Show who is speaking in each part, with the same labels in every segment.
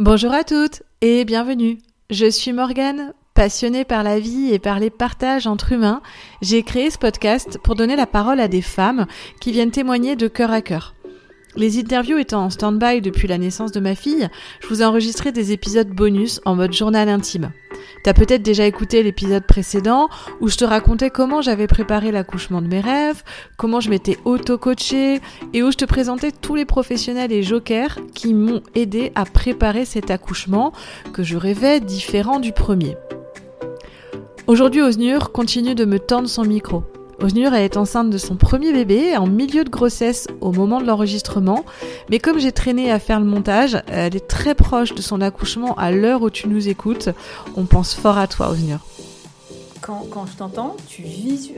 Speaker 1: Bonjour à toutes et bienvenue. Je suis Morgane, passionnée par la vie et par les partages entre humains. J'ai créé ce podcast pour donner la parole à des femmes qui viennent témoigner de cœur à cœur. Les interviews étant en stand-by depuis la naissance de ma fille, je vous ai enregistré des épisodes bonus en mode journal intime. T'as peut-être déjà écouté l'épisode précédent où je te racontais comment j'avais préparé l'accouchement de mes rêves, comment je m'étais auto-coachée et où je te présentais tous les professionnels et jokers qui m'ont aidé à préparer cet accouchement que je rêvais différent du premier. Aujourd'hui, Osnur continue de me tendre son micro. Osnur est enceinte de son premier bébé en milieu de grossesse au moment de l'enregistrement, mais comme j'ai traîné à faire le montage, elle est très proche de son accouchement à l'heure où tu nous écoutes. On pense fort à toi, Osnur
Speaker 2: quand, je t'entends, tu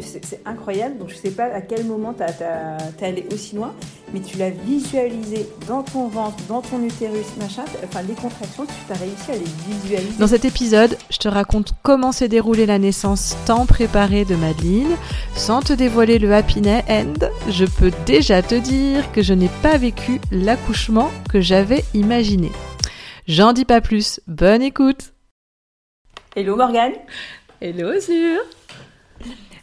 Speaker 2: c'est incroyable. Donc je sais pas à quel moment tu es allé aussi loin, mais tu l'as visualisé dans ton ventre, dans ton utérus, machin. Enfin, les contractions, tu as réussi à les visualiser.
Speaker 1: Dans cet épisode, je te raconte comment s'est déroulée la naissance tant préparée de Madeleine. Sans te dévoiler le happy end, je peux déjà te dire que je n'ai pas vécu l'accouchement que j'avais imaginé. J'en dis pas plus. Bonne écoute.
Speaker 2: Hello Morgane.
Speaker 1: Hello Sur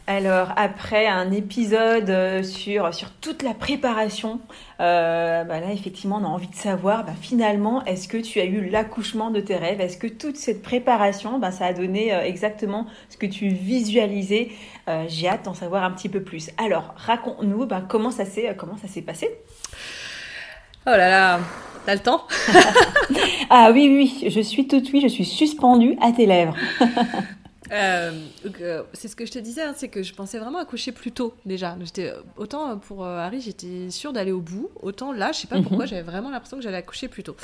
Speaker 2: alors, après un épisode euh, sur, sur toute la préparation, euh, bah là, effectivement, on a envie de savoir, bah, finalement, est-ce que tu as eu l'accouchement de tes rêves? Est-ce que toute cette préparation, bah, ça a donné euh, exactement ce que tu visualisais? J'ai hâte d'en savoir un petit peu plus. Alors, raconte-nous bah, comment ça s'est passé?
Speaker 1: Oh là là, t'as le temps?
Speaker 2: Ah oui, oui, je suis tout oui, je suis suspendue à tes lèvres.
Speaker 1: Euh, euh, c'est ce que je te disais, hein, c'est que je pensais vraiment accoucher plus tôt déjà. J'étais autant pour euh, Harry, j'étais sûre d'aller au bout, autant là, je sais pas mhm. pourquoi, j'avais vraiment l'impression que j'allais accoucher plus tôt.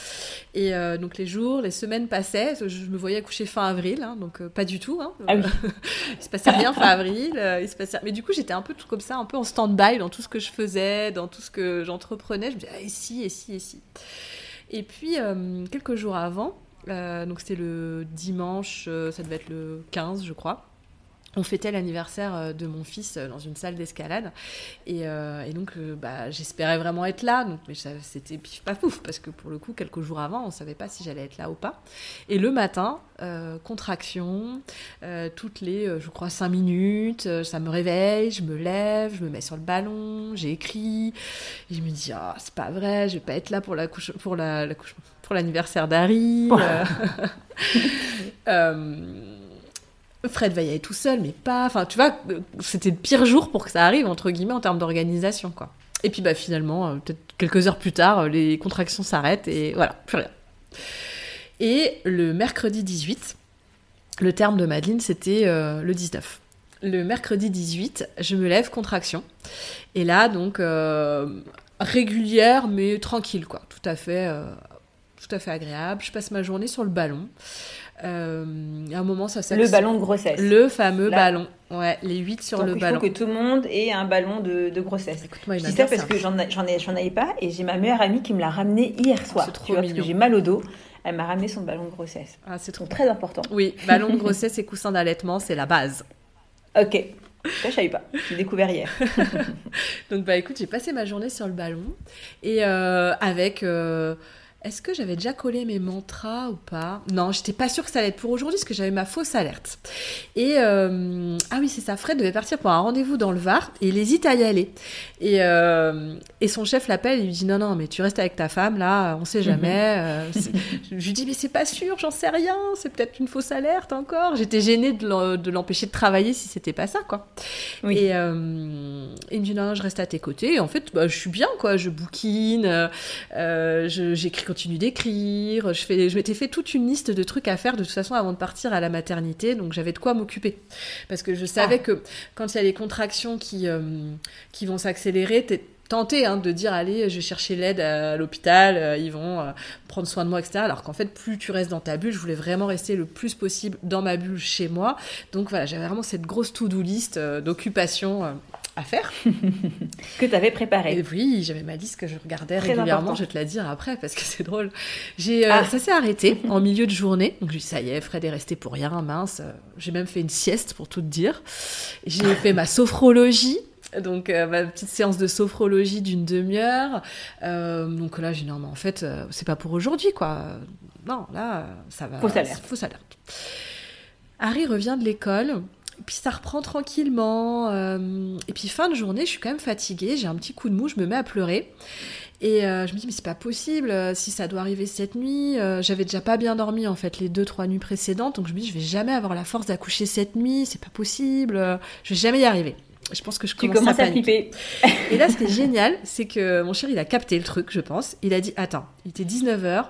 Speaker 1: Et donc les jours, les semaines passaient, je me voyais accoucher fin avril, hein, donc pas du tout. Hein, ah il se passait rien fin avril, il se passait... mais du coup j'étais un peu tout comme ça, un peu en stand-by dans tout ce que je faisais, dans tout ce que j'entreprenais. Je me disais ah, et si, et si, et si. Et puis quelques jours avant. Euh, donc c'était le dimanche, euh, ça devait être le 15 je crois. On fêtait l'anniversaire euh, de mon fils dans une salle d'escalade. Et, donc bah, j'espérais vraiment être là. Donc mais c'était pif pas pouf parce que pour le coup quelques jours avant on savait pas si j'allais être là ou pas. Et le matin contraction toutes les je crois cinq minutes ça me réveille je me lève je me mets sur le ballon j'écris. Et je me dis ah c'est pas vrai je vais pas être là pour la pour la, l'accouchement pour l'anniversaire d'Harry. Euh, euh, Fred va y aller tout seul, mais pas. Enfin, tu vois, c'était le pire jour pour que ça arrive, entre guillemets, en termes d'organisation, quoi. Et puis, bah, finalement, euh, peut-être quelques heures plus tard, les contractions s'arrêtent et voilà, plus rien. Et le mercredi 18, le terme de Madeleine, c'était le 19. Le mercredi 18, je me lève, contraction. Et là, donc, régulière, mais tranquille, quoi. Tout à fait tout à fait agréable. Je passe ma journée sur le ballon. Euh, à un moment, ça
Speaker 2: Le ballon de grossesse.
Speaker 1: Le fameux ballon. Ouais, les 8 sur le ballon.
Speaker 2: Il faut que tout le monde ait un ballon de, de grossesse. Écoute-moi, je dis ça parce que j'en ai, j'en avais pas et j'ai ma meilleure amie qui me l'a ramené hier soir. C'est trop vois, Parce que j'ai mal au dos. Elle m'a ramené son ballon de grossesse. Ah, c'est trop très important.
Speaker 1: Oui, ballon de grossesse et coussin d'allaitement, c'est la base.
Speaker 2: Ok. Ça, je savais pas. J'ai découvert hier.
Speaker 1: Donc, bah écoute, j'ai passé ma journée sur le ballon et euh, avec. Euh, est-ce que j'avais déjà collé mes mantras ou pas? Non, j'étais pas sûre que ça allait être pour aujourd'hui parce que j'avais ma fausse alerte. Et euh, ah oui, c'est ça. Fred devait partir pour un rendez-vous dans le Var et il hésite à y aller. Et, euh, et son chef l'appelle et lui dit non non mais tu restes avec ta femme là, on sait jamais. Euh, je lui dis mais c'est pas sûr, j'en sais rien. C'est peut-être une fausse alerte encore. J'étais gênée de l'empêcher de travailler si c'était pas ça quoi. Oui. Et, il me dit non, non je reste à tes côtés. Et en fait bah, je suis bien quoi. Je bouquine, j'écris continue d'écrire. Je, fais, je m'étais fait toute une liste de trucs à faire de toute façon avant de partir à la maternité, donc j'avais de quoi m'occuper. Parce que je savais ah. que quand il y a les contractions qui, euh, qui vont s'accélérer, t'es tenté hein, de dire allez je vais chercher l'aide à l'hôpital euh, ils vont euh, prendre soin de moi etc alors qu'en fait plus tu restes dans ta bulle je voulais vraiment rester le plus possible dans ma bulle chez moi donc voilà j'avais vraiment cette grosse to-do list d'occupation à faire.
Speaker 2: que tu avais préparé.
Speaker 1: oui, j'avais ma liste que je regardais régulièrement, je vais te la dire après parce que c'est drôle. J'ai, euh, ah. Ça s'est arrêté en milieu de journée. Donc je ça y est, Fred est resté pour rien, mince. J'ai même fait une sieste pour tout te dire. J'ai fait ma sophrologie. Donc, ma petite séance de sophrologie d'une demi-heure. donc là, j'ai dit non, mais en fait, c'est pas pour aujourd'hui, quoi. Non, là, ça va.
Speaker 2: Fausse alerte.
Speaker 1: Fausse alerte. Harry revient de l'école. Puis ça reprend tranquillement. et puis fin de journée, je suis quand même fatiguée. J'ai un petit coup de mou, je me mets à pleurer. Et euh, je me dis, mais c'est pas possible, euh, si ça doit arriver cette nuit. Euh, j'avais déjà pas bien dormi, en fait, les deux, trois nuits précédentes. Donc je me dis, je vais jamais avoir la force d'accoucher cette nuit, c'est pas possible, je vais jamais y arriver. Je pense que je commence
Speaker 2: tu commences à, flipper.
Speaker 1: Et là, ce qui est génial, c'est que mon chéri, il a capté le truc, je pense. Il a dit, attends, il était 19h,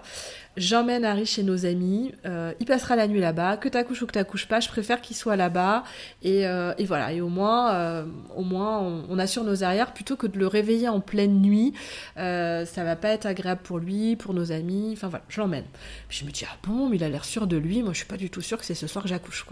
Speaker 1: J'emmène Harry chez nos amis. Euh, il passera la nuit là-bas. Que t'accouches ou que t'accouches pas, je préfère qu'il soit là-bas. Et, euh, voilà. Et au moins, euh, on, assure nos arrières plutôt que de le réveiller en pleine nuit. ça va pas être agréable pour lui, pour nos amis. Enfin voilà, je l'emmène. je me dis ah bon, il a l'air sûr de lui. Moi, je suis pas du tout sûre que c'est ce soir que j'accouche.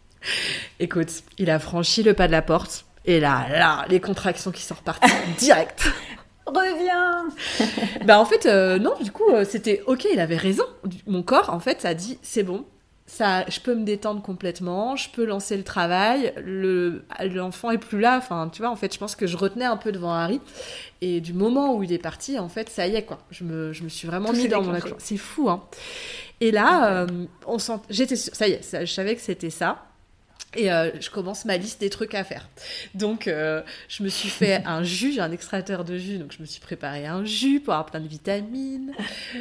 Speaker 1: Écoute, il a franchi le pas de la porte. Et là, là, les contractions qui sont reparties direct.
Speaker 2: reviens
Speaker 1: Bah en fait, euh, non, du coup, euh, c'était ok, il avait raison. Mon corps, en fait, ça a dit, c'est bon, ça, je peux me détendre complètement, je peux lancer le travail, le, l'enfant est plus là, enfin, tu vois, en fait, je pense que je retenais un peu devant Harry, et du moment où il est parti, en fait, ça y est, quoi, je me, je me suis vraiment mis dans mon. C'est fou, hein. Et là, euh, on sent, j'étais, ça y est, je savais que c'était ça. Et euh, je commence ma liste des trucs à faire. Donc, euh, je me suis fait un jus, j'ai un extracteur de jus, donc je me suis préparé un jus pour avoir plein de vitamines.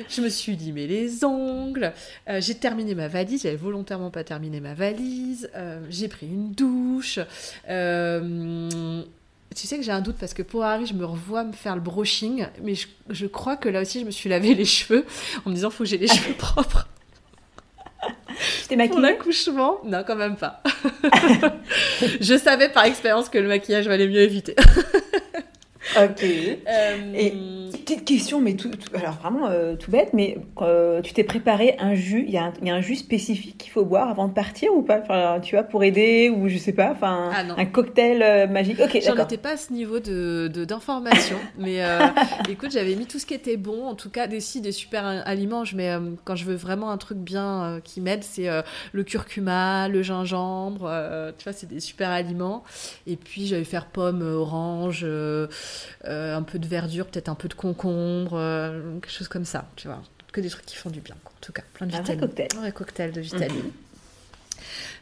Speaker 1: Je me suis limé les ongles. Euh, j'ai terminé ma valise, j'avais volontairement pas terminé ma valise. j'ai pris une douche. tu sais que j'ai un doute parce que pour Harry, je me revois me faire le brushing, mais je, je crois que là aussi, je me suis lavé les cheveux en me disant faut que j'ai les cheveux propres.
Speaker 2: T'es maquillée Pour
Speaker 1: l'accouchement Non, quand même pas. je savais par expérience que le maquillage valait mieux éviter.
Speaker 2: Ok. Euh, et petite question, mais tout, alors vraiment euh, tout bête, mais euh, tu t'es préparé un jus. Il y, a un, jus spécifique qu'il faut boire avant de partir ou pas? Enfin, Tu vois, pour aider ou je sais pas, enfin ah, un cocktail magique. Ok.
Speaker 1: J'en étais pas à ce niveau de d'information, mais écoute, j'avais mis tout ce qui était bon. En tout cas, des si des super aliments. Je mets quand je veux vraiment un truc bien qui m'aide, c'est le curcuma, le gingembre. tu vois, c'est des super aliments. Et puis j'allais faire pomme, orange. Euh, un peu de verdure, peut-être un peu de concombre, euh, quelque chose comme ça, tu vois. Que des trucs qui font du bien, en tout cas. Plein de vitamines.
Speaker 2: Un cocktail.
Speaker 1: Un cocktail de vitamines. Mhm.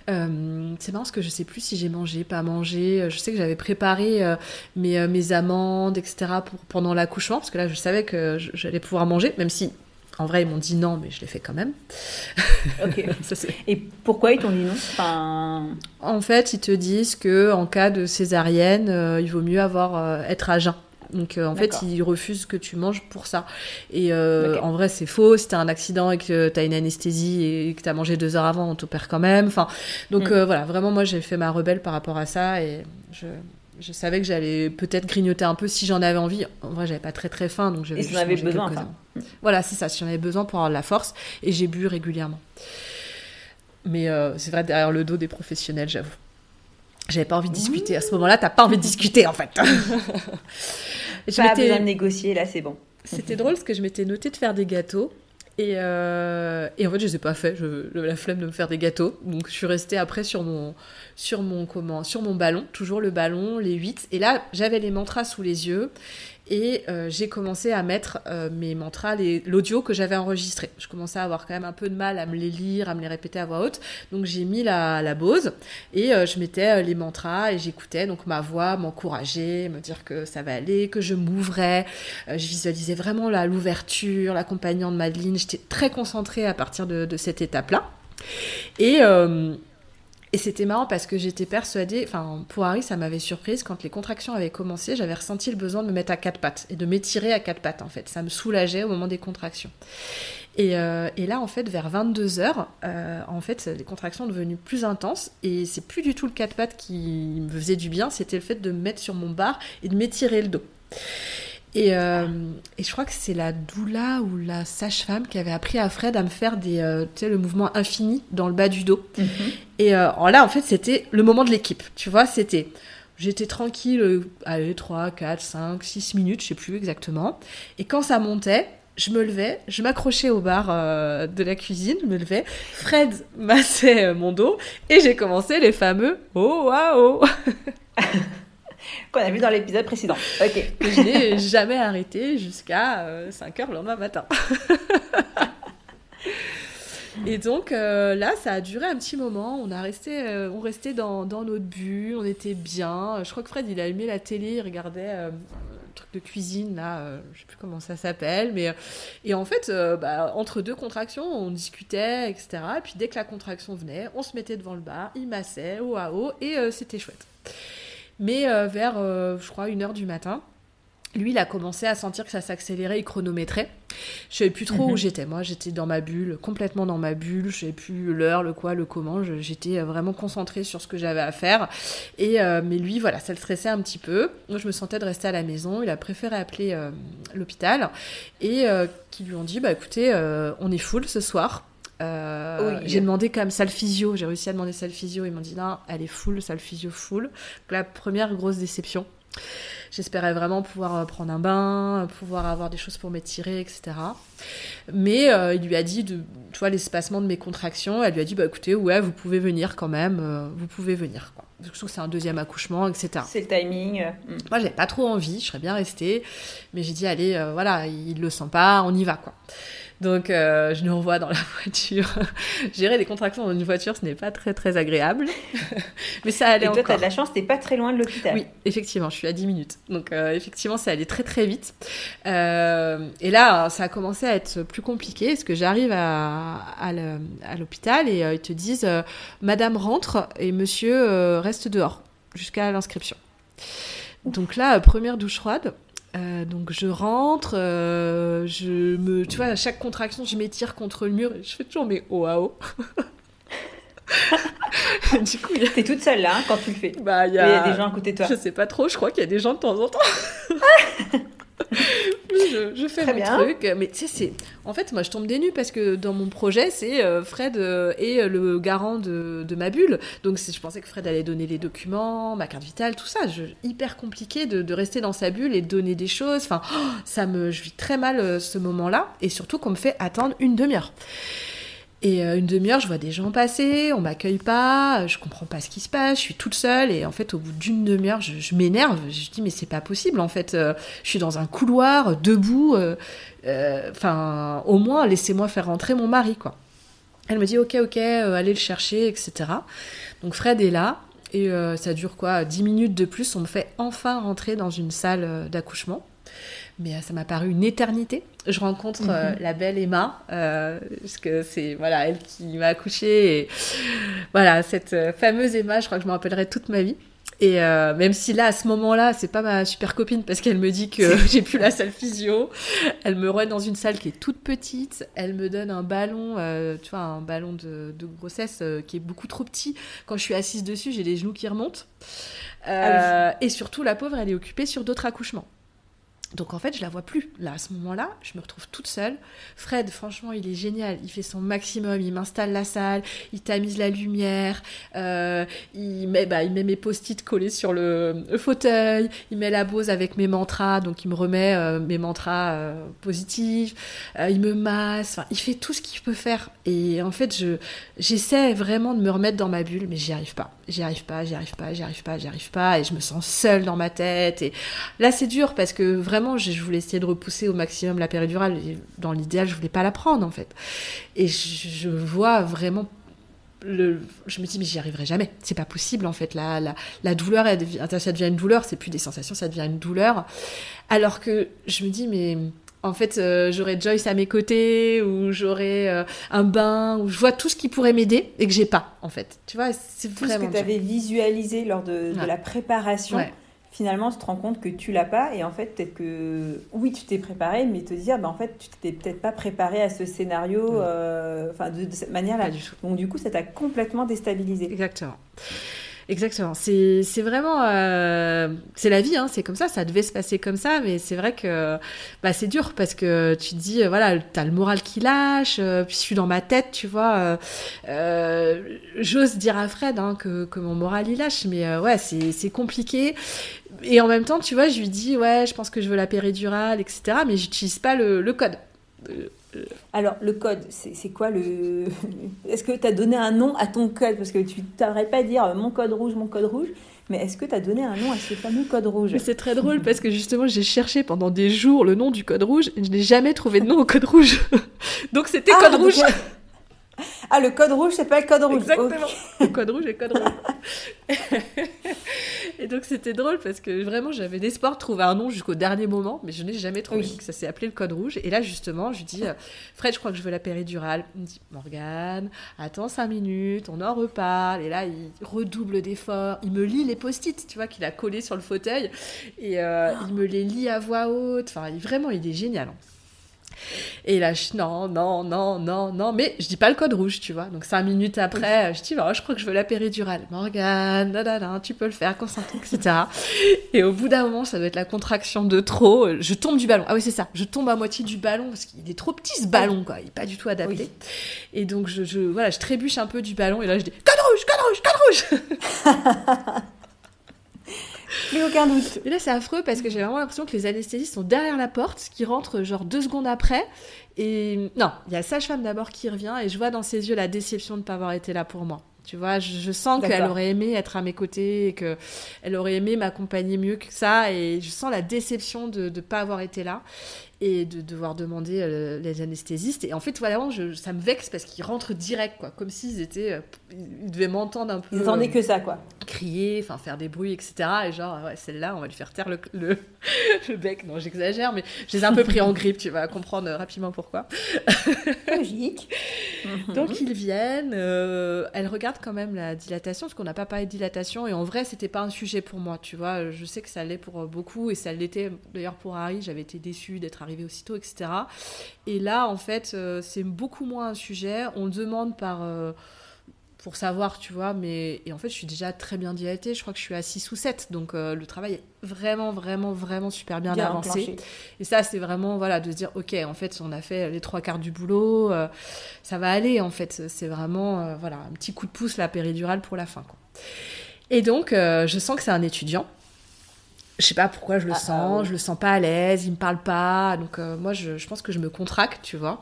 Speaker 1: Euh, c'est marrant parce que je sais plus si j'ai mangé, pas mangé. Je sais que j'avais préparé mes, mes, amandes, etc. Pour, pendant l'accouchement, parce que là, je savais que j'allais pouvoir manger, même si en vrai, ils m'ont dit non, mais je l'ai fait quand même.
Speaker 2: Ok. Et pourquoi ils t'ont dit non? Enfin...
Speaker 1: En fait, ils te disent que en cas de césarienne, euh, il vaut mieux avoir euh, être à jeun. Donc euh, en fait, ils refusent que tu manges pour ça. Et en vrai, c'est faux. Si t'as un accident et que t'as une anesthésie et que t'as mangé deux heures avant, on t'opère quand même. Enfin, donc mm. voilà, vraiment, moi, j'ai fait ma rebelle par rapport à ça et je, je savais que j'allais peut-être grignoter un peu si j'en avais envie. En vrai, j'avais pas très très faim, donc j'avais.
Speaker 2: Et si avais besoin.
Speaker 1: Voilà, c'est ça. Si j'en avais besoin pour avoir de la force, et j'ai bu régulièrement. Mais euh, c'est vrai derrière le dos des professionnels, j'avoue. J'avais pas envie de discuter. À ce moment-là, t'as pas envie de discuter, en fait.
Speaker 2: je pas besoin de négocier, là, c'est bon.
Speaker 1: C'était drôle parce que je m'étais noté de faire des gâteaux. Et, euh, et, en fait, je les ai pas fait. La flemme de me faire des gâteaux. Donc, je suis restée après sur mon, sur mon, comment, sur mon ballon. Toujours le ballon, les 8. Et là, j'avais les mantras sous les yeux. Et euh, j'ai commencé à mettre euh, mes mantras, l'audio que j'avais enregistré. Je commençais à avoir quand même un peu de mal à me les lire, à me les répéter à voix haute. Donc j'ai mis la, la Bose et euh, je mettais les mantras et j'écoutais donc ma voix m'encourager, me dire que ça va aller, que je m'ouvrais. je visualisais vraiment l'ouverture, l'accompagnant de Madeleine. J'étais très concentrée à partir de, cette étape-là. Et et c'était marrant parce que j'étais persuadée, enfin pour Harry ça m'avait surprise, quand les contractions avaient commencé, j'avais ressenti le besoin de me mettre à quatre pattes et de m'étirer à quatre pattes en fait. Ça me soulageait au moment des contractions. Et, euh, là en fait vers 22h, euh, en fait les contractions sont devenues plus intenses et c'est plus du tout le quatre pattes qui me faisait du bien, c'était le fait de me mettre sur mon bar et de m'étirer le dos. Et, euh, et, je crois que c'est la doula ou la sage-femme qui avait appris à Fred à me faire des, euh, tu sais, le mouvement infini dans le bas du dos. Mhm. Et euh, là, en fait, c'était le moment de l'équipe. Tu vois, c'était. J'étais tranquille, allez, 3, 4, 5, 6 minutes, je sais plus exactement. Et quand ça montait, je me levais, je m'accrochais au bar de la cuisine, je me levais, Fred massait mon dos et j'ai commencé les fameux oh waouh
Speaker 2: Qu'on a vu dans l'épisode précédent. Ok.
Speaker 1: Je n'ai jamais arrêté jusqu'à 5 heures le lendemain matin. Et donc euh, là, ça a duré un petit moment. On a resté, euh, on restait dans, notre bulle, on était bien. Je crois que Fred, il a allumé la télé, il regardait euh, un truc de cuisine là, je sais plus comment ça s'appelle, mais et en fait, bah, entre deux contractions, on discutait, etc. Et puis dès que la contraction venait, on se mettait devant le bar, il massait, haut à haut, et c'était chouette. Mais vers, je crois, une heure du matin lui, il a commencé à sentir que ça s'accélérait, il chronométrait. Je savais plus trop où mhm. j'étais. Moi, j'étais dans ma bulle, complètement dans ma bulle. Je savais plus l'heure, le quoi, le comment. J'étais euh, vraiment concentrée sur ce que j'avais à faire. Et euh, mais lui, voilà, ça le stressait un petit peu. Moi, je me sentais de rester à la maison. Il a préféré appeler euh, l'hôpital et qui lui ont dit, bah écoutez, on est full ce soir. J'ai demandé quand même salle physio, j'ai réussi à demander salle physio, ils m'ont dit non, elle est full, salle physio full. la première grosse déception. J'espérais vraiment pouvoir euh, prendre un bain, pouvoir avoir des choses pour m'étirer, etc. Mais euh, il lui a dit, de, tu vois, l'espacement de mes contractions, elle lui a dit, bah écoutez, ouais, vous pouvez venir quand même, euh, vous pouvez venir. Quoi. Je trouve que c'est un deuxième accouchement, etc.
Speaker 2: C'est le timing.
Speaker 1: Mm. Moi, j'avais pas trop envie, je serais bien restée, mais j'ai dit, allez, voilà, il le sent pas, on y va, quoi. Donc, euh, je nous revois dans la voiture. Gérer des contractions dans une voiture, ce n'est pas très, très agréable. Mais ça allait
Speaker 2: Et toi,
Speaker 1: tu as
Speaker 2: de la chance, tu pas très loin de l'hôpital.
Speaker 1: Oui, effectivement, je suis à 10 minutes. Donc, euh, effectivement, ça allait très, très vite. Euh, et là, ça a commencé à être plus compliqué parce que j'arrive à, à l'hôpital et ils te disent Madame rentre et Monsieur reste dehors jusqu'à l'inscription. Donc là, première douche froide. Euh, donc je rentre, euh, je me, tu vois, à chaque contraction, je m'étire contre le mur et je fais toujours mes haut à haut.
Speaker 2: du coup, t'es toute seule là hein, quand tu le fais.
Speaker 1: Bah, il y,
Speaker 2: a... des gens à côté de toi.
Speaker 1: Je sais pas trop, je crois qu'il y a des gens de temps en temps. je, fais mon truc. Mais tu sais, c'est. En fait, moi, je tombe des nues parce que dans mon projet, c'est euh, Fred euh, est euh, le garant de, de ma bulle. Donc, je pensais que Fred allait donner les documents, ma carte vitale, tout ça. Je, hyper compliqué de, de, rester dans sa bulle et de donner des choses. Enfin, ça me. Je vis très mal ce moment-là. Et surtout qu'on me fait attendre une demi-heure. Et euh, une demi-heure, je vois des gens passer, on m'accueille pas, je comprends pas ce qui se passe, je suis toute seule et en fait au bout d'une demi-heure, je, m'énerve, je dis mais c'est pas possible en fait, euh, je suis dans un couloir debout, euh, enfin au moins laissez-moi faire rentrer mon mari quoi. Elle me dit ok ok, allez le chercher etc. Donc Fred est là et ça dure quoi, dix minutes de plus, on me fait enfin rentrer dans une salle d'accouchement mais euh, ça m'a paru une éternité. Je rencontre euh, mhm. la belle Emma, euh, parce que c'est voilà elle qui m'a accouchée. Et voilà, cette fameuse Emma, je crois que je m'en rappellerai toute ma vie. Et même si là, à ce moment-là, c'est pas ma super copine parce qu'elle me dit que j'ai plus la salle physio, elle me remet dans une salle qui est toute petite, elle me donne un ballon, tu vois, un ballon de, de grossesse qui est beaucoup trop petit. Quand je suis assise dessus, j'ai les genoux qui remontent. Ah et surtout, la pauvre, elle est occupée sur d'autres accouchements. Donc en fait, je la vois plus. Là, à ce moment-là, je me retrouve toute seule. Fred, franchement, il est génial. Il fait son maximum. Il m'installe la salle. Il tamise la lumière. Euh, il, met, bah, il met mes post-it collés sur le, fauteuil. Il met la Bose avec mes mantras. Donc il me remet euh, mes mantras euh, positifs. il me masse. Il fait tout ce qu'il peut faire. Et en fait, je, j'essaie vraiment de me remettre dans ma bulle, mais j'y arrive pas. J'y arrive pas, j'y arrive pas, j'y arrive pas, j'y arrive pas. Et je me sens seule dans ma tête. Et là, c'est dur parce que vraiment, vraiment, je, voulais essayer de repousser au maximum la péridurale. Et dans l'idéal, je voulais pas la prendre, en fait. Et je, vois vraiment le, je me dis mais j'y arriverai jamais. C'est pas possible en fait. La, la, la douleur ça devient une douleur. C'est plus des sensations ça devient une douleur. Alors que je me dis mais en fait euh, j'aurais Joyce à mes côtés ou j'aurais euh, un bain ou je vois tout ce qui pourrait m'aider et que j'ai pas en fait. Tu vois c'est
Speaker 2: vraiment ce que tu avais visualisé lors de, de la préparation finalement, tu te rends compte que tu l'as pas. Et en fait, peut-être que oui, tu t'es préparé, mais te dire, bah, en fait, tu t'es peut-être pas préparé à ce scénario euh, enfin de, cette manière-là. Donc, du coup, ça t'a complètement déstabilisé.
Speaker 1: Exactement. Exactement. C'est vraiment. Euh, c'est la vie, hein, c'est comme ça, ça devait se passer comme ça, mais c'est vrai que bah, c'est dur parce que tu te dis, euh, voilà, t'as le moral qui lâche, euh, puis je suis dans ma tête, tu vois. J'ose dire à Fred hein, que, que, mon moral il lâche, mais ouais, c'est compliqué. Et en même temps, tu vois, je lui dis, ouais, je pense que je veux la péridurale, etc., mais j'utilise pas le code.
Speaker 2: Alors, le code, c'est quoi le. Est-ce que tu as donné un nom à ton code? Parce que tu t'arrêtes pas à dire euh, mon code rouge, mon code rouge. Mais est-ce que tu as donné un nom à ce fameux code rouge?
Speaker 1: C'est très drôle parce que justement, j'ai cherché pendant des jours le nom du code rouge et je n'ai jamais trouvé de nom au code rouge. donc c'était ah, code rouge.
Speaker 2: Ah, le code rouge, c'est pas le code rouge.
Speaker 1: Exactement. Le code rouge et code rouge. et donc, c'était drôle parce que vraiment, j'avais l'espoir de trouver un nom jusqu'au dernier moment, mais je n'ai jamais trouvé. Ça s'est appelé le code rouge. Et là, justement, je lui dis, euh, Fred, je crois que je veux la péridurale. Il me dit, Morgane, attends cinq minutes, on en reparle. Et là, il redouble d'efforts. Il me lit les post-it, tu vois, qu'il a collés sur le fauteuil. Et euh, il me les lit à voix haute. Enfin, vraiment, il est génial. Hein. Et là, je, non, non, non, non, non, mais je dis pas le code rouge, tu vois. Donc cinq minutes après, je dis, oh, je crois que je veux la péridurale. Morgane, tu peux le faire, concentre, etc. Et au bout d'un moment, ça doit être la contraction de trop. Je tombe du ballon. Ah oui, c'est ça. Je tombe à moitié du ballon parce qu'il est trop petit ce ballon, quoi. Il est pas du tout adapté. Et donc, je, je, voilà, je trébuche un peu du ballon et là, je dis, code rouge, code rouge, code rouge.
Speaker 2: Plus aucun doute.
Speaker 1: Et là, c'est affreux parce que j'ai vraiment l'impression que les anesthésistes sont derrière la porte, qui rentrent genre deux secondes après. Et non, il y a sage-femme d'abord qui revient et je vois dans ses yeux la déception de ne pas avoir été là pour moi. Tu vois, je, sens qu'elle aurait aimé être à mes côtés et qu'elle aurait aimé m'accompagner mieux que ça. Et je sens la déception de ne pas avoir été là et de devoir demander euh, les anesthésistes. Et en fait, voilà, je, ça me vexe parce qu'ils rentrent direct, quoi, comme s'ils étaient, euh, ils devaient m'entendre un peu.
Speaker 2: Ils n'entendaient que ça, quoi.
Speaker 1: Crier, enfin faire des bruits, etc. Et genre, ouais, celle-là, on va lui faire taire le, le, bec. Non, j'exagère, mais je les ai un peu pris en grippe, tu vas comprendre rapidement pourquoi.
Speaker 2: Logique.
Speaker 1: Donc ils viennent, euh, elle regarde quand même la dilatation, parce qu'on n'a pas parlé de dilatation, et en vrai, c'était pas un sujet pour moi, tu vois. Je sais que ça l'est pour beaucoup, et ça l'était d'ailleurs pour Harry, j'avais été déçue d'être arriver aussitôt, etc. Et là, en fait, euh, c'est beaucoup moins un sujet. On demande par euh, pour savoir, tu vois, mais et en fait, je suis déjà très bien dilatée. Je crois que je suis à 6 ou 7, donc euh, le travail est vraiment, vraiment, vraiment super bien, avancé. Et ça, c'est vraiment, voilà, de se dire, ok, en fait, on a fait les trois quarts du boulot, ça va aller, en fait. C'est vraiment, voilà, un petit coup de pouce, la péridurale pour la fin, quoi. Et donc, je sens que c'est un étudiant je sais pas pourquoi je le ah, sens, ah, je le sens pas à l'aise, il me parle pas, donc euh, moi je, je, pense que je me contracte, tu vois.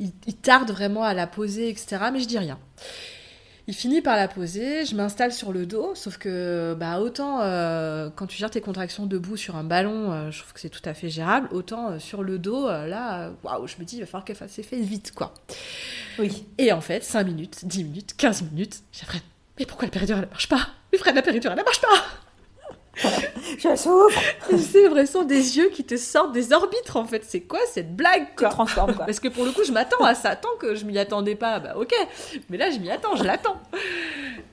Speaker 1: Il, tarde vraiment à la poser, etc. Mais je dis rien. Il finit par la poser, je m'installe sur le dos, sauf que bah autant euh, quand tu gères tes contractions debout sur un ballon, euh, je trouve que c'est tout à fait gérable, autant sur le dos, là, waouh, je me dis il va falloir qu'elle fasse fait vite, quoi.
Speaker 2: Oui.
Speaker 1: Et en fait, 5 minutes, 10 minutes, 15 minutes, j'ai mais pourquoi la péridurale ne marche pas? Mais Fred, la péridurale ne marche pas?
Speaker 2: Je souffre.
Speaker 1: C'est vraiment des yeux qui te sortent des orbites en fait. C'est quoi cette blague quoi
Speaker 2: transforme quoi.
Speaker 1: Parce que pour le coup, je m'attends à ça. Tant que je m'y attendais pas, bah ok. Mais là, je m'y attends, je l'attends.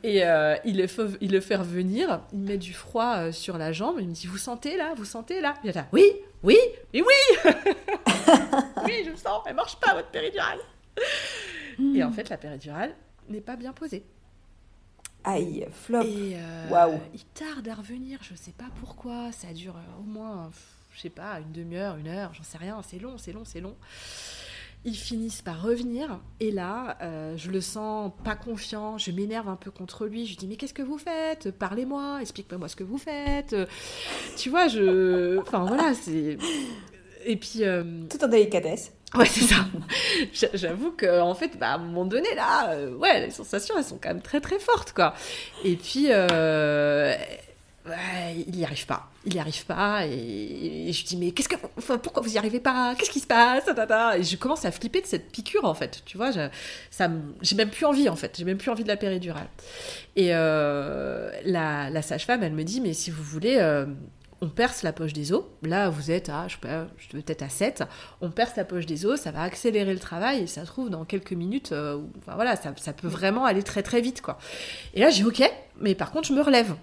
Speaker 1: Et euh, il, le fait, il le fait revenir. Il met du froid euh, sur la jambe. Il me dit Vous sentez là Vous sentez là? Il dit Oui, oui, et oui Oui, je le sens. Elle marche pas votre péridurale. Et en fait, la péridurale n'est pas bien posée.
Speaker 2: Aïe, flop.
Speaker 1: Et euh, il tarde à revenir, je sais pas pourquoi. Ça dure euh, au moins, je sais pas, une demi-heure, une heure, j'en sais rien. C'est long, c'est long, c'est long. Ils finissent par revenir et là, euh, je le sens pas confiant. Je m'énerve un peu contre lui. Je lui dis mais qu'est-ce que vous faites? Parlez-moi, expliquez-moi ce que vous faites. Tu vois, je, enfin voilà, c'est. Et puis.
Speaker 2: Tout en délicatesse.
Speaker 1: Ouais, c'est ça. J'avoue qu'en en fait, bah, à un moment donné, là, euh, ouais, les sensations, elles sont quand même très très fortes, quoi. Et puis, euh, il n'y arrive pas. Il n'y arrive pas. Et, je dis, mais qu'est-ce que, pourquoi vous n'y arrivez pas? Qu'est-ce qui se passe? Et je commence à flipper de cette piqûre, en fait. Tu vois, j'ai même plus envie, en fait. J'ai même plus envie de la péridurale. Et euh, la sage-femme, elle me dit, mais si vous voulez on perce la poche des os. Là, vous êtes à, je sais pas, peut-être à 7. On perce la poche des os, ça va accélérer le travail et ça trouve dans quelques minutes. Euh, enfin voilà, ça, peut vraiment aller très très vite quoi. Et là, j'ai ok, mais par contre, je me relève.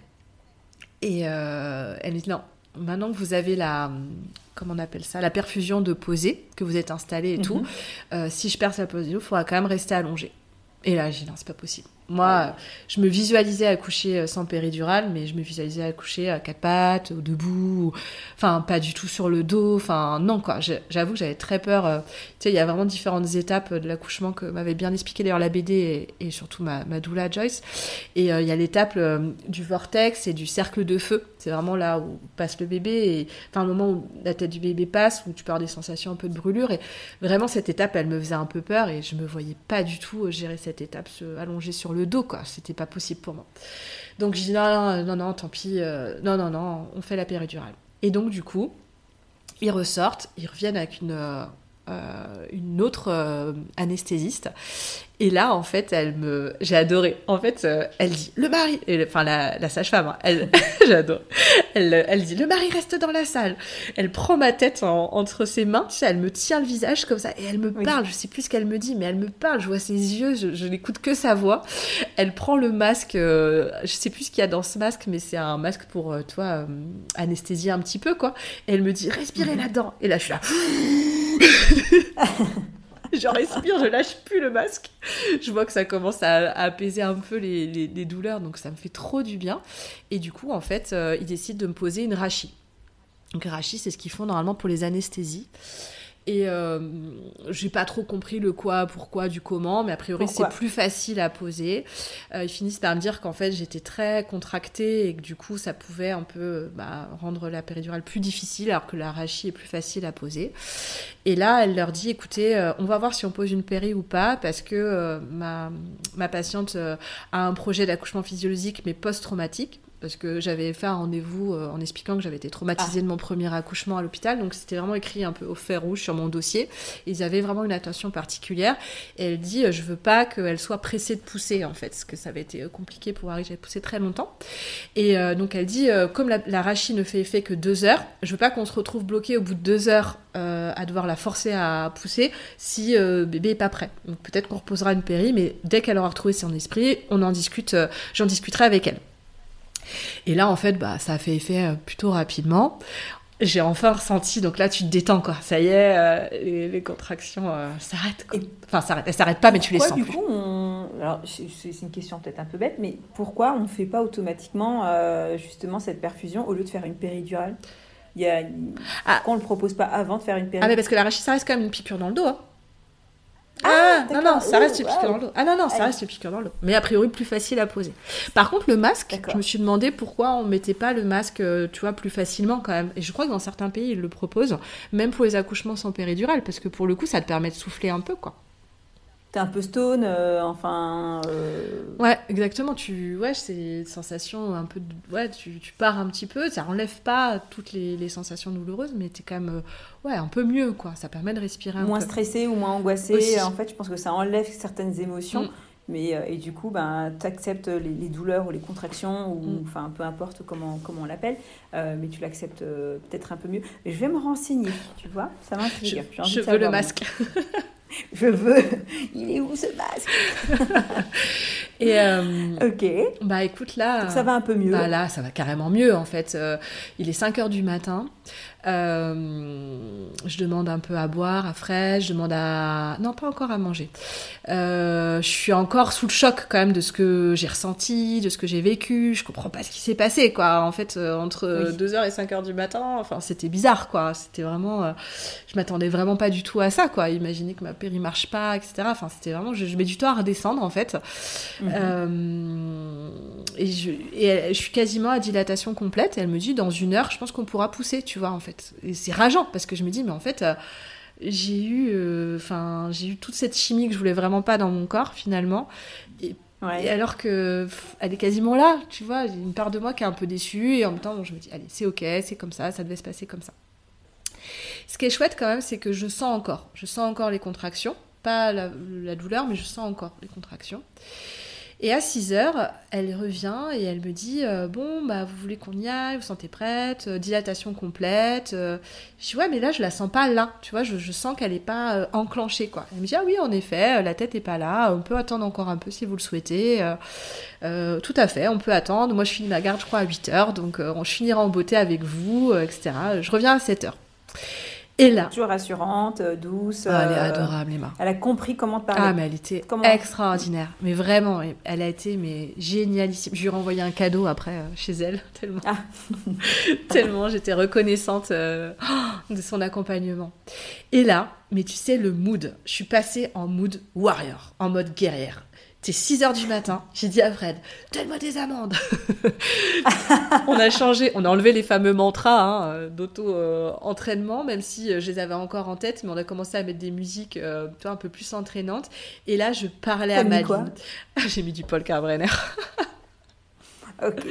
Speaker 1: Et euh, elle me dit non, maintenant que vous avez la, comment on appelle ça, la perfusion de posée, que vous êtes installé et tout, mhm. euh, si je perce la poche des os, il faudra quand même rester allongé. Et là, j'ai dit non, c'est pas possible. Moi, je me visualisais accoucher euh, sans péridurale, mais je me visualisais accoucher à quatre pattes, ou debout, enfin pas du tout sur le dos, enfin non quoi. J'avoue que j'avais très peur. Euh, tu sais, il y a vraiment différentes étapes de l'accouchement que m'avait bien expliqué d'ailleurs la BD et, surtout ma, ma, doula Joyce. Et euh, il y a l'étape du vortex et du cercle de feu. C'est vraiment là où passe le bébé et enfin le moment où la tête du bébé passe, où tu peux avoir des sensations un peu de brûlure. Et vraiment cette étape, elle me faisait un peu peur et je me voyais pas du tout gérer cette étape, se allonger sur le le dos, quoi. C'était pas possible pour moi. Donc je dis non, non, non, tant pis, euh, non, non, non, on fait la péridurale. Et donc du coup, ils ressortent, ils reviennent avec une, euh, euh, une autre anesthésiste. Et là, en fait, elle me, j'ai adoré. En fait, elle dit le mari, enfin la, la sage-femme, hein, elle, j'adore. Elle, elle dit le mari reste dans la salle. Elle prend ma tête entre ses mains, tu sais, elle me tient le visage comme ça et elle me parle. Je sais plus ce qu'elle me dit, mais elle me parle. Je vois ses yeux, je, je n'écoute que sa voix. Elle prend le masque, euh, je sais plus ce qu'il y a dans ce masque, mais c'est un masque pour, euh, toi, euh, anesthésier un petit peu, quoi. Et elle me dit respirez mhm. là-dedans. Et là, je suis là. je respire, je lâche plus le masque. Je vois que ça commence à, apaiser un peu les, douleurs, donc ça me fait trop du bien. Et du coup, en fait, euh, ils décident de me poser une rachie. Donc, rachie, c'est ce qu'ils font normalement pour les anesthésies. Et euh, j'ai pas trop compris le quoi, pourquoi, du comment, mais a priori c'est plus facile à poser. Euh, ils finissent par me dire qu'en fait j'étais très contractée et que du coup ça pouvait un peu bah, rendre la péridurale plus difficile alors que la rachie est plus facile à poser. Et là elle leur dit écoutez, euh, on va voir si on pose une péri ou pas parce que euh, ma, ma patiente a un projet d'accouchement physiologique mais post-traumatique parce que j'avais fait un rendez-vous euh, en expliquant que j'avais été traumatisée ah. de mon premier accouchement à l'hôpital, donc c'était vraiment écrit un peu au fer rouge sur mon dossier. Ils avaient vraiment une attention particulière. Et elle dit, euh, je veux pas qu'elle soit pressée de pousser en fait, parce que ça avait été euh, compliqué pour Harry, j'avais poussé très longtemps. Et donc elle dit, comme la, la, rachie ne fait effet que deux heures, je veux pas qu'on se retrouve bloqué au bout de deux heures à devoir la forcer à pousser si bébé est pas prêt. Donc peut-être qu'on reposera une péri, mais dès qu'elle aura retrouvé son esprit, on en discute, j'en discuterai avec elle. Et là, en fait, bah, ça a fait effet euh, plutôt rapidement. J'ai enfin ressenti, donc là tu te détends quoi, ça y est, euh, les, contractions euh, s'arrêtent. Enfin, s'arrêtent, elles s'arrêtent pas, mais tu les sens.
Speaker 2: Du
Speaker 1: plus.
Speaker 2: coup, Alors, c'est une question peut-être un peu bête, mais pourquoi on ne fait pas automatiquement justement cette perfusion au lieu de faire une péridurale? Il y a... Ah. Pourquoi on ne le propose pas avant de faire une péridurale
Speaker 1: Ah, mais parce que la rachis, ça reste quand même une piqûre dans le dos. Hein. Ah, non, non, ça reste une piqûre dans le dos. Ah non, non, ça reste une piqûre dans le dos. Mais a priori, plus facile à poser. Par contre, le masque, je me suis demandé pourquoi on mettait pas le masque, euh, tu vois, plus facilement quand même. Et je crois que dans certains pays, ils le proposent, même pour les accouchements sans péridurale, parce que pour le coup, ça te permet de souffler un peu, quoi
Speaker 2: un peu stone, euh, enfin. Euh,
Speaker 1: ouais, exactement. Tu, ouais, c'est une sensation un peu, ouais, tu, tu, pars un petit peu. Ça enlève pas toutes les, les sensations douloureuses, mais tu es quand même, euh, ouais, un peu mieux, quoi. Ça permet de respirer un
Speaker 2: moins
Speaker 1: peu.
Speaker 2: stressé ou moins angoissé. En fait, je pense que ça enlève certaines émotions. Mm. Mais, et du coup, ben, tu acceptes les, douleurs ou les contractions, ou mm. enfin peu importe comment, comment on l'appelle, mais tu l'acceptes peut-être un peu mieux. Je vais me renseigner, tu vois, ça m'intrigue.
Speaker 1: Je, je veux le masque.
Speaker 2: je veux. Il est où ce masque?
Speaker 1: Et euh,
Speaker 2: ok.
Speaker 1: Bah écoute là.
Speaker 2: ça va un peu mieux.
Speaker 1: Bah là, ça va carrément mieux en fait. Euh, il est 5 heures du matin. Euh, je demande un peu à boire, à frais, je demande à... Non, pas encore à manger. Euh, je suis encore sous le choc quand même de ce que j'ai ressenti, de ce que j'ai vécu. Je comprends pas ce qui s'est passé, quoi. En fait, euh, entre 2h et 5h du matin, enfin, c'était bizarre, quoi. C'était vraiment... je m'attendais vraiment pas du tout à ça, quoi. Imaginer que ma péri marche pas, etc. Enfin, c'était vraiment... Je, mets du temps à redescendre, en fait. Mhm. et, je, et je suis quasiment à dilatation complète. Et elle me dit, dans une heure, je pense qu'on pourra pousser, tu vois, en fait. Et c'est rageant parce que je me dis, mais en fait, euh, j'ai eu, euh, enfin, j'ai eu toute cette chimie que je voulais vraiment pas dans mon corps finalement. Et, alors que elle est quasiment là, tu vois, j'ai une part de moi qui est un peu déçue et en même temps, je me dis, allez, c'est ok, c'est comme ça, ça devait se passer comme ça. Ce qui est chouette quand même, c'est que je sens encore, je sens encore les contractions, pas la, la douleur, mais je sens encore les contractions. Et à 6 heures, elle revient et elle me dit euh, Bon, bah, vous voulez qu'on y aille Vous sentez prête euh, Dilatation complète euh. Je dis Ouais, mais là, je la sens pas là. Tu vois, je, sens qu'elle n'est pas enclenchée, quoi. Elle me dit Ah oui, en effet, la tête est pas là. On peut attendre encore un peu si vous le souhaitez. tout à fait, on peut attendre. Moi, je finis ma garde, je crois, à 8 heures. Donc, on finira en beauté avec vous, etc. Je reviens à 7 heures. Et là.
Speaker 2: Toujours rassurante, euh, douce.
Speaker 1: Ah, elle est euh, adorable, Emma.
Speaker 2: Elle a compris comment te parler.
Speaker 1: Ah, mais elle était extraordinaire. Mais vraiment, elle a été mais génialissime. Je lui ai renvoyé un cadeau après euh, chez elle, tellement, ah. tellement j'étais reconnaissante de son accompagnement. Et là, mais tu sais, le mood, je suis passée en mood warrior, en mode guerrière C'était 6 heures du matin. J'ai dit à Fred, donne-moi des amandes. on a changé, on a enlevé les fameux mantras hein, d'auto-entraînement, même si je les avais encore en tête, mais on a commencé à mettre des musiques un peu plus entraînantes. Et là, je parlais à Madeline. J'ai mis du Paul Brenner.
Speaker 2: ok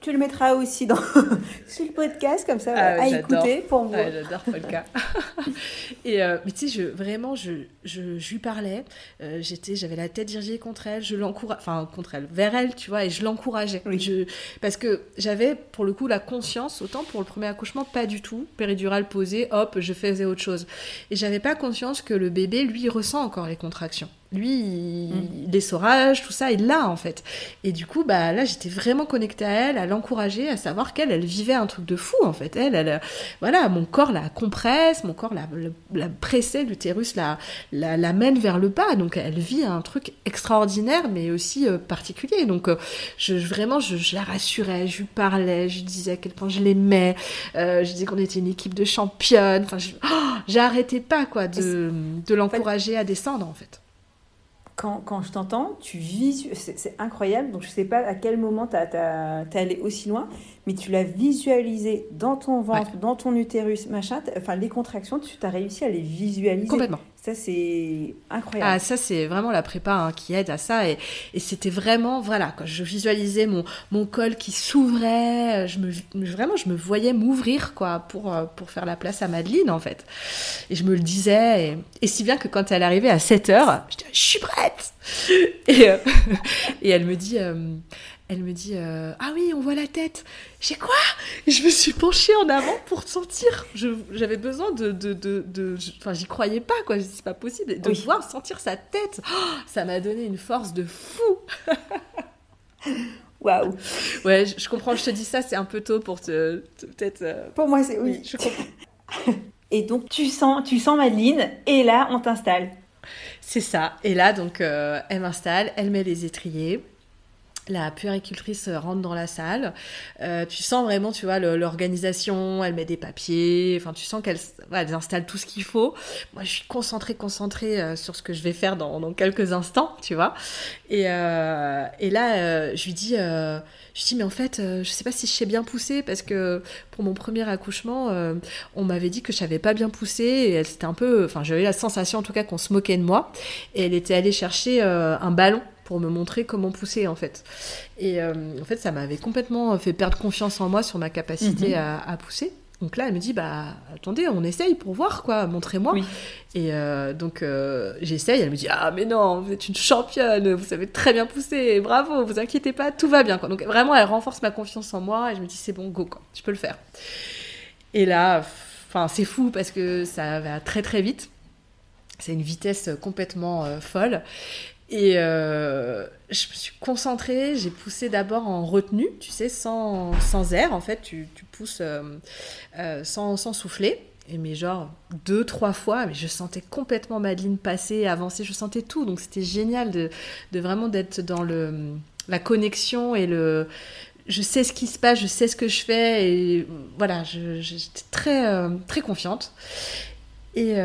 Speaker 2: tu le mettras aussi dans sur le podcast comme ça ah à écouter pour.
Speaker 1: Ah, j'adore Polka. et euh, mais tu sais, je vraiment, je, je, je lui parlais. Euh, j'étais, j'avais la tête dirigée contre elle. Je enfin contre elle, vers elle, tu vois, et je l'encourageais. Je... parce que j'avais pour le coup la conscience, autant pour le premier accouchement, pas du tout. Péridurale posée, hop, je faisais autre chose. Et j'avais pas conscience que le bébé, lui, ressent encore les contractions. Lui, il, les saurages, tout ça, il l'a en fait. Et du coup, bah là, j'étais vraiment connectée à elle, à l'encourager, à savoir qu'elle, elle vivait un truc de fou en fait. Elle, elle, voilà, mon corps la compresse, mon corps la, la, pressait, l'utérus la, la, la, mène vers le bas. Donc elle vit un truc extraordinaire, mais aussi euh, particulier. Donc euh, je, vraiment, je, la rassurais, je lui parlais, je lui disais à quel point je l'aimais, euh, je disais qu'on était une équipe de championnes. Enfin, oh, j'arrêtais pas quoi de, de l'encourager à descendre en fait
Speaker 2: quand, quand je t'entends, tu vis, c'est incroyable. Donc je sais pas à quel moment tu es allé aussi loin, mais tu l'as visualisé dans ton ventre, dans ton utérus, machin. Enfin, les contractions, tu as réussi à les visualiser.
Speaker 1: Complètement.
Speaker 2: Ça, c'est incroyable.
Speaker 1: Ah, ça, c'est vraiment la prépa hein, qui aide à ça. Et, et c'était vraiment, voilà, quand je visualisais mon, mon col qui s'ouvrait, je me, vraiment, je me voyais m'ouvrir, quoi, pour, euh, pour faire la place à Madeleine, en fait. Et je me le disais. Et, si bien que quand elle arrivait à 7 heures, je disais, je suis prête Et, euh, et elle me dit, euh, elle me dit euh, Ah oui, on voit la tête. J'ai quoi? Je me suis penchée en avant pour sentir. J'avais besoin de. de, de, Enfin, j'y croyais pas, quoi. C'est pas possible. De voir sentir sa tête. Oh, ça m'a donné une force de fou.
Speaker 2: Waouh
Speaker 1: Ouais, je, comprends, je te dis ça, c'est un peu tôt pour te. peut-être. Euh,
Speaker 2: pour moi, c'est. Oui, je comprends. et donc, tu sens, tu sens Madeleine, et là, on t'installe.
Speaker 1: C'est ça. Et là, donc, euh, elle m'installe, elle met les étriers la puéricultrice rentre dans la salle. Euh, tu sens vraiment, tu vois, l'organisation, elle met des papiers, enfin, tu sens qu'elle installe tout ce qu'il faut. Moi, je suis concentrée, concentrée euh, sur ce que je vais faire dans, quelques instants, tu vois. Et, euh, là, je lui dis, je dis, mais en fait, je sais pas si je sais bien pousser parce que pour mon premier accouchement, on m'avait dit que je savais pas bien pousser et elle c'était un peu, enfin, j'avais la sensation en tout cas qu'on se moquait de moi. Et elle était allée chercher un ballon pour me montrer comment pousser en fait. Et euh, en fait, ça m'avait complètement fait perdre confiance en moi sur ma capacité mhm. à, pousser. Donc là, elle me dit, bah attendez, on essaye pour voir quoi, montrez-moi. Et euh, donc euh, j'essaye, elle me dit, ah mais non, vous êtes une championne, vous savez très bien pousser, bravo, vous inquiétez pas, tout va bien quoi. Donc vraiment, elle renforce ma confiance en moi et je me dis, c'est bon, go quoi, tu peux le faire. Et là, enfin c'est fou parce que ça va très très vite. C'est une vitesse complètement folle. Et euh, je me suis concentrée, j'ai poussé d'abord en retenue, tu sais, sans, sans air, en fait, tu, tu pousses euh, euh, sans, sans, souffler. Et mais genre deux, trois fois, mais je sentais complètement Madeleine passer, avancer, je sentais tout. Donc c'était génial de, de vraiment d'être dans le, la connexion et le... Je sais ce qui se passe, je sais ce que je fais et voilà, j'étais très, très confiante. Et,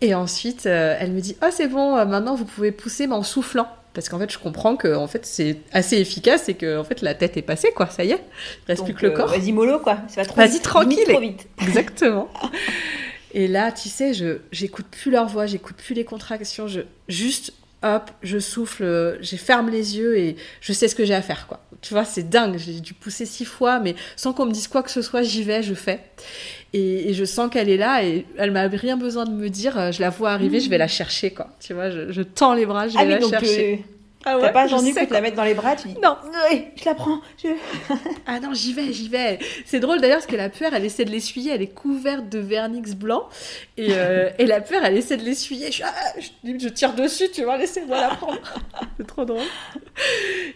Speaker 1: et ensuite, euh, elle me dit Oh, c'est bon, euh, maintenant vous pouvez pousser, mais en soufflant. Parce qu'en fait, je comprends que en fait, c'est assez efficace et que en fait, la tête est passée, quoi. Ça y est, il reste plus que le corps.
Speaker 2: Euh, vas-y, mollo, quoi.
Speaker 1: Vas-y, tranquille. Trop vite. Exactement. et là, tu sais, je j'écoute plus leur voix, j'écoute plus les contractions. Je juste hop, je souffle, je ferme les yeux et je sais ce que j'ai à faire, quoi. Tu vois, c'est dingue. J'ai dû pousser six fois, mais sans qu'on me dise quoi que ce soit, j'y vais, je fais. Et, je sens qu'elle est là et elle m'a rien besoin de me dire. Euh, je la vois arriver, je vais la chercher, quoi. Tu vois, je, tends les bras, je vais ah la chercher.
Speaker 2: Euh, ah ouais, T'as pas attendu que tu la mettes dans les bras, tu dis
Speaker 1: non,
Speaker 2: je la prends.
Speaker 1: ah non, j'y vais, j'y vais. C'est drôle d'ailleurs parce que la puère, elle essaie de l'essuyer, elle est couverte de vernix blanc et, euh, et la puère, elle essaie de l'essuyer. Je, ah, je, tire dessus, tu vois, laissez-moi la prendre. C'est trop drôle.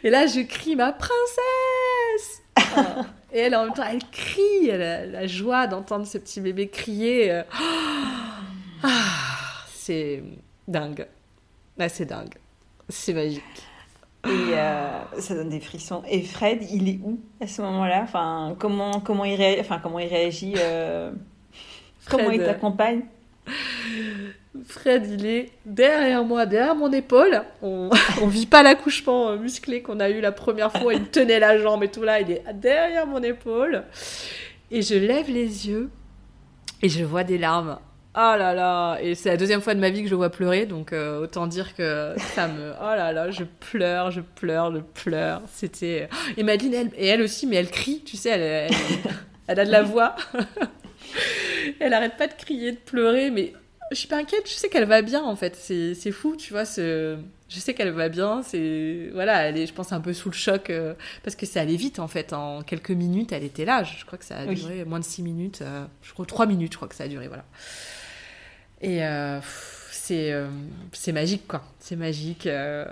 Speaker 1: Et là, je crie ma princesse. Et elle, en même temps, elle crie, elle a la joie d'entendre ce petit bébé crier. Euh. Ah, c'est dingue. Ah, c'est dingue. C'est magique.
Speaker 2: Et euh, ça donne des frissons. Et Fred, il est où à ce moment-là? Enfin, comment, comment, il réagit, enfin, comment il réagit euh, Comment il t'accompagne?
Speaker 1: Fred, il est derrière moi, derrière mon épaule. On, on vit pas l'accouchement euh, musclé qu'on a eu la première fois. Il tenait la jambe et tout là. Il est derrière mon épaule. Et je lève les yeux et je vois des larmes. Oh là là Et c'est la deuxième fois de ma vie que je vois pleurer, donc euh, autant dire que ça me... Oh là là, je pleure, je pleure, je pleure. C'était... Et Madeleine, elle, et elle aussi, mais elle crie, tu sais, elle, elle, elle a de la voix. elle arrête pas de crier, de pleurer, mais je suis pas inquiète, je sais qu'elle va bien en fait. C'est fou, tu vois. Ce... Je sais qu'elle va bien. C'est voilà, elle est, je pense, un peu sous le choc euh, parce que c'est allé vite en fait. En quelques minutes, elle était là. Je crois que ça a duré moins de six minutes. Euh, je crois trois minutes, je crois que ça a duré. Voilà. Et euh, c'est c'est magique quoi. C'est magique,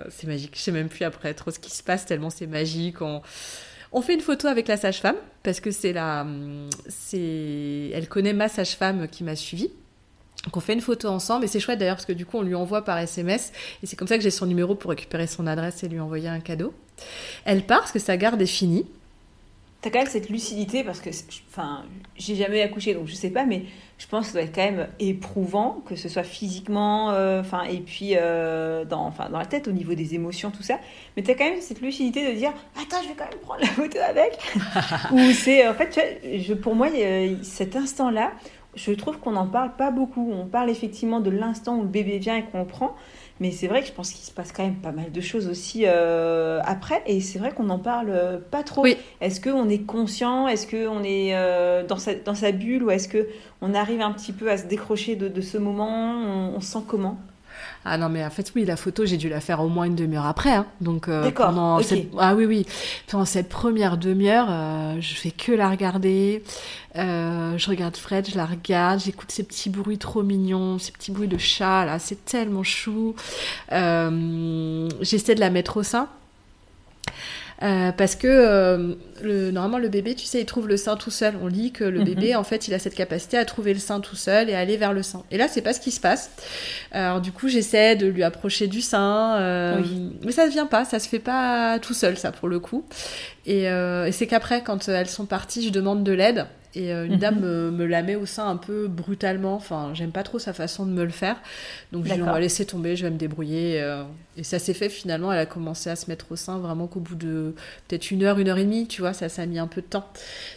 Speaker 1: c'est magique. Je sais même plus après trop ce qui se passe tellement c'est magique. On on fait une photo avec la sage-femme parce que c'est la, c'est, elle connaît ma sage-femme qui m'a suivie. Donc on fait une photo ensemble et c'est chouette d'ailleurs parce que du coup on lui envoie par SMS et c'est comme ça que j'ai son numéro pour récupérer son adresse et lui envoyer un cadeau. Elle part parce que sa garde est finie.
Speaker 2: T'as quand même cette lucidité parce que, enfin, j'ai jamais accouché donc je sais pas, mais je pense que ça doit être quand même éprouvant, que ce soit physiquement, euh, enfin, et puis euh, dans, enfin, dans la tête au niveau des émotions, tout ça. Mais t'as quand même cette lucidité de dire, attends, je vais quand même prendre la photo avec. Ou c'est, en fait, tu vois, je, pour moi, cet instant-là je trouve qu'on n'en parle pas beaucoup. On parle effectivement de l'instant où le bébé vient et qu'on le prend. Mais c'est vrai que je pense qu'il se passe quand même pas mal de choses aussi euh, après. Et c'est vrai qu'on n'en parle euh, pas trop. Est-ce qu'on est conscient? Est-ce qu'on est, euh, dans, sa, dans sa bulle? Ou est-ce qu'on arrive un petit peu à se décrocher de, ce moment? On, on, sent comment?
Speaker 1: Ah non, mais en fait, oui, la photo, j'ai dû la faire au moins une demi-heure après. Hein. Donc,
Speaker 2: euh, pendant
Speaker 1: cette... Ah oui, oui. Pendant cette première demi-heure, euh, je fais que la regarder. Euh, je regarde Fred, je la regarde, j'écoute ces petits bruits trop mignons, ces petits bruits de chat, là, c'est tellement chou. J'essaie de la mettre au sein. Euh, parce que euh, le, normalement le bébé, tu sais, il trouve le sein tout seul. On lit que le mhm. bébé, en fait, il a cette capacité à trouver le sein tout seul et aller vers le sein. Et là, c'est pas ce qui se passe. Alors du coup, j'essaie de lui approcher du sein, euh, mais ça ne vient pas, ça se fait pas tout seul, ça pour le coup. Et, et c'est qu'après, quand elles sont parties, je demande de l'aide. Et euh, une dame mhm. me, la met au sein un peu brutalement. Enfin, j'aime pas trop sa façon de me le faire. Donc je lui ai laissé tomber, je vais me débrouiller. Euh, et ça s'est fait finalement. Elle a commencé à se mettre au sein vraiment qu'au bout de peut-être une heure, une heure et demie. Tu vois, ça, ça a mis un peu de temps.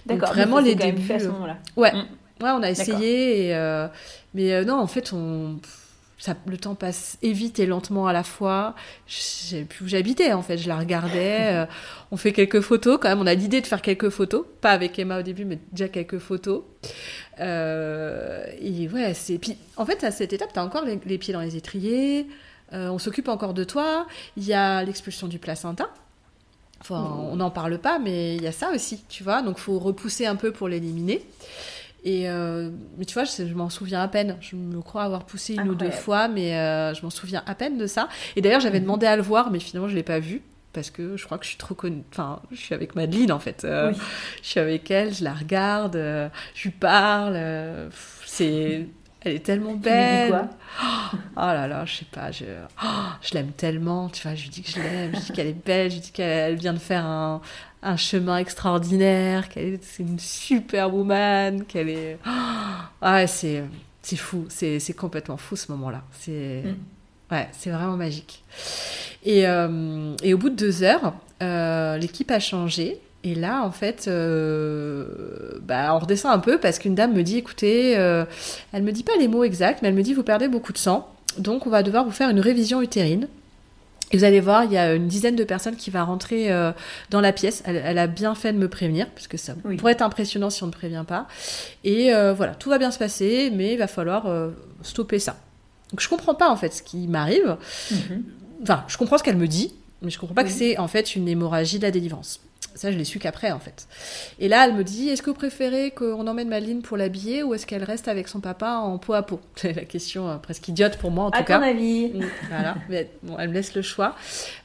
Speaker 2: D'accord. Vraiment les débuts. Fait à ce moment-là.
Speaker 1: Ouais. Mm. Ouais, on a essayé. Et, euh, mais non, en fait, on le temps passe et vite et lentement à la fois. Je sais plus où j'habitais en fait, je la regardais. Euh, on fait quelques photos quand même. On a l'idée de faire quelques photos, pas avec Emma au début, mais déjà quelques photos. Euh, et ouais, c'est. Puis en fait, à cette étape, tu as encore les, pieds dans les étriers. Euh, on s'occupe encore de toi. Il y a l'expulsion du placenta. Enfin, mmh. on n'en parle pas, mais il y a ça aussi, tu vois. Donc, faut repousser un peu pour l'éliminer. Et euh, mais tu vois, je, je m'en souviens à peine. Je me crois avoir poussé une ou deux fois, mais euh, je m'en souviens à peine de ça. Et d'ailleurs, j'avais mhm. demandé à le voir, mais finalement, je l'ai pas vu parce que je crois que je suis trop connue. Enfin, je suis avec Madeleine en fait. Euh, je suis avec elle, je la regarde, je lui parle. c'est, elle est tellement belle. Quoi? Oh, là là, je sais pas, je, oh, je l'aime tellement. Tu vois, je lui dis que je l'aime, je dis qu'elle est belle, je lui dis qu'elle vient de faire un un chemin extraordinaire, qu'elle est, une super woman, qu'elle est... Ah, c'est, c'est fou, c'est, c'est complètement fou ce moment-là. C'est, mm. ouais, c'est vraiment magique. Et, euh, et, au bout de deux heures, euh, l'équipe a changé. Et là, en fait, euh, bah, on redescend un peu parce qu'une dame me dit, écoutez, elle me dit pas les mots exacts, mais elle me dit, vous perdez beaucoup de sang, donc on va devoir vous faire une révision utérine. Et vous allez voir, il y a une dizaine de personnes qui va rentrer euh, dans la pièce. Elle, a bien fait de me prévenir, parce que ça pourrait être impressionnant si on ne prévient pas. Et euh, voilà, tout va bien se passer, mais il va falloir euh, stopper ça. Donc je comprends pas en fait ce qui m'arrive. Mhm. Enfin, je comprends ce qu'elle me dit, mais je comprends pas que c'est en fait une hémorragie de la délivrance. Ça, je l'ai su qu'après, en fait. Et là, elle me dit Est-ce que vous préférez qu'on emmène Madeline pour l'habiller ou est-ce qu'elle reste avec son papa en peau à peau C'est la question euh, presque idiote pour moi, en tout cas.
Speaker 2: À ton avis
Speaker 1: mm, Voilà. Mais, bon, elle me laisse le choix.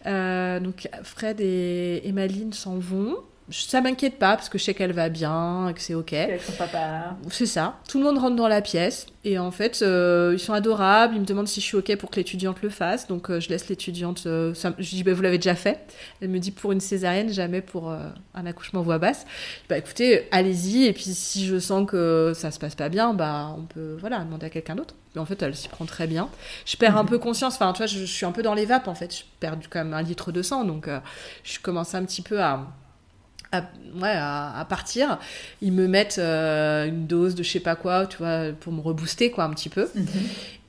Speaker 1: Euh, donc, Fred et, et Madeline s'en vont. Ça m'inquiète pas parce que je sais qu'elle va bien, que c'est ok. C'est ça. Tout le monde rentre dans la pièce et en fait, euh, ils sont adorables. Ils me demandent si je suis ok pour que l'étudiante le fasse. Donc euh, je laisse l'étudiante. euh, ça- je dis bah, vous l'avez déjà fait. Elle me dit pour une césarienne, jamais pour un accouchement voix basse. Bah écoutez, allez-y. Et puis si je sens que ça se passe pas bien, bah on peut voilà demander à quelqu'un d'autre. Mais en fait, elle s'y prend très bien. Je perds un peu conscience. Enfin, tu vois, je, je suis un peu dans les vapes en fait. Je perds quand même un litre de sang, donc je commence un petit peu à à, ouais, à, à partir. Ils me mettent euh, une dose de je sais pas quoi, tu vois, pour me rebooster, quoi, un petit peu.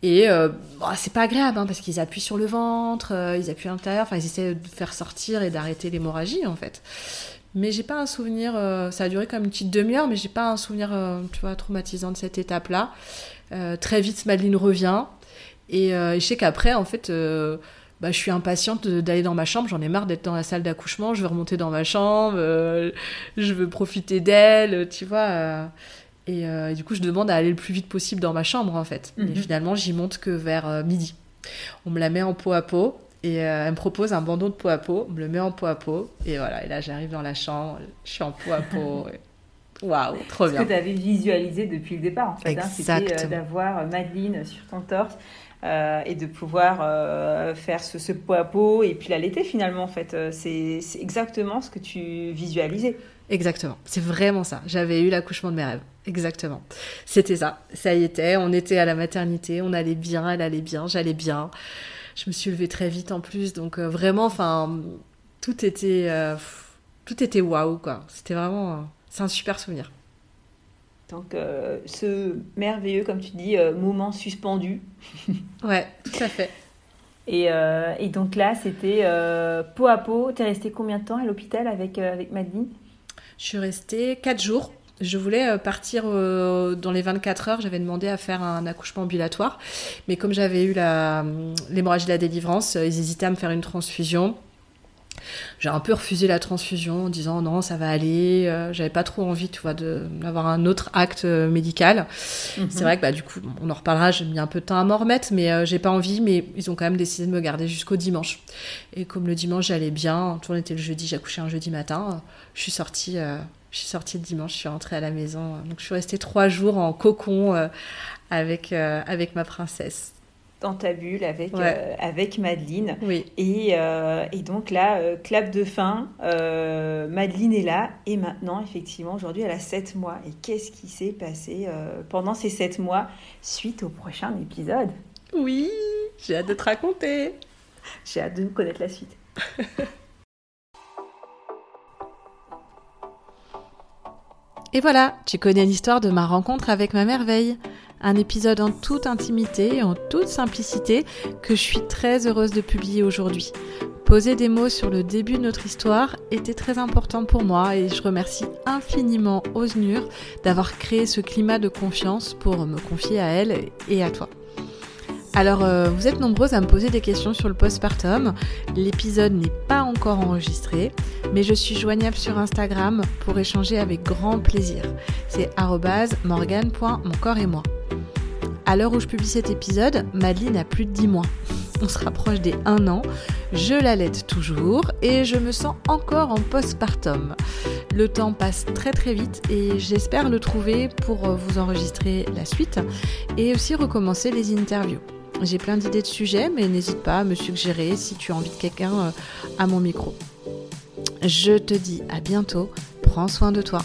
Speaker 1: Et euh, bon, c'est pas agréable, hein, parce qu'ils appuient sur le ventre, euh, ils appuient à l'intérieur, enfin, ils essaient de faire sortir et d'arrêter l'hémorragie, en fait. Mais j'ai pas un souvenir, ça a duré comme une petite demi-heure, mais j'ai pas un souvenir, tu vois, traumatisant de cette étape-là. Très vite, Madeleine revient. Et, je sais qu'après, en fait, bah, je suis impatiente d'aller dans ma chambre. J'en ai marre d'être dans la salle d'accouchement. Je veux remonter dans ma chambre. euh, je veux profiter d'elle, tu vois. euh. et, euh, et du coup, je demande à aller le plus vite possible dans ma chambre, en fait.
Speaker 2: Mhm.
Speaker 1: Et finalement, j'y monte que vers euh, midi. On me la met en peau à peau. Et euh, elle me propose un bandeau de peau à peau. On me le met en peau à peau. Et voilà. Et là, j'arrive dans la chambre. Je suis en peau à peau. et- Waouh, trop
Speaker 2: Ce
Speaker 1: bien.
Speaker 2: que tu avais visualisé depuis le départ, en fait. hein, C'était euh, d'avoir Madeleine sur ton torse euh, et de pouvoir euh, faire ce, ce pot à pot et puis l'allaiter finalement, en fait. Euh, C'est exactement ce que tu visualisais.
Speaker 1: Exactement, c'est vraiment ça. J'avais eu l'accouchement de mes rêves. Exactement. C'était ça. Ça y était, on était à la maternité, on allait bien, elle allait bien, j'allais bien. Je me suis levée très vite en plus, donc vraiment, enfin, tout était, tout était waouh quoi. C'était vraiment, c'est un super souvenir.
Speaker 2: Donc, euh, ce merveilleux, comme tu dis, euh, moment suspendu.
Speaker 1: Ouais, tout à fait.
Speaker 2: Et, euh, et donc là, c'était pot à pot. T'es resté combien de temps à l'hôpital avec, avec Madeleine
Speaker 1: Je suis restée 4 jours. Je voulais partir dans les 24 heures. J'avais demandé à faire un accouchement ambulatoire. Mais comme j'avais eu l'hémorragie de la délivrance, ils hésitaient à me faire une transfusion. J'ai un peu refusé la transfusion en disant non, ça va aller. Euh, J'avais pas trop envie, tu vois, d'avoir un autre acte euh, médical. C'est vrai que bah, du coup, on en reparlera, j'ai mis un peu de temps à m'en remettre, mais euh, j'ai pas envie. Mais ils ont quand même décidé de me garder jusqu'au dimanche. Et comme le dimanche, j'allais bien, tout était le jeudi, j'ai accouché un jeudi matin, je suis sortie. je suis sortie le dimanche, je suis rentrée à la maison. Donc je suis restée trois jours en cocon avec, avec ma princesse.
Speaker 2: Dans ta bulle avec,
Speaker 1: Ouais.
Speaker 2: euh, avec Madeleine.
Speaker 1: Oui,
Speaker 2: Et, euh, et donc là, euh, clap de fin, Madeleine est là. Et maintenant, effectivement, aujourd'hui, elle a 7 mois. Et qu'est-ce qui s'est passé pendant ces 7 mois suite au prochain épisode?
Speaker 1: Oui, j'ai hâte de te raconter.
Speaker 2: J'ai hâte de connaître la suite.
Speaker 1: Et voilà, tu connais l'histoire de ma rencontre avec ma merveille. Un épisode en toute intimité et en toute simplicité que je suis très heureuse de publier aujourd'hui. Poser des mots sur le début de notre histoire était très important pour moi et je remercie infiniment Osnur d'avoir créé ce climat de confiance pour me confier à elle et à toi. Alors, euh, vous êtes nombreuses à me poser des questions sur le postpartum. L'épisode n'est pas encore enregistré, mais je suis joignable sur Instagram pour échanger avec grand plaisir. C'est morgane.moncorps et moi. À l'heure où je publie cet épisode, Madeleine a plus de 10 mois. On se rapproche des 1 an, je l'allaite toujours et je me sens encore en postpartum. Le temps passe très très vite et j'espère le trouver pour vous enregistrer la suite et aussi recommencer les interviews. J'ai plein d'idées de sujets, mais n'hésite pas à me suggérer si tu as envie de quelqu'un euh, à mon micro. Je te dis à bientôt, prends soin de toi.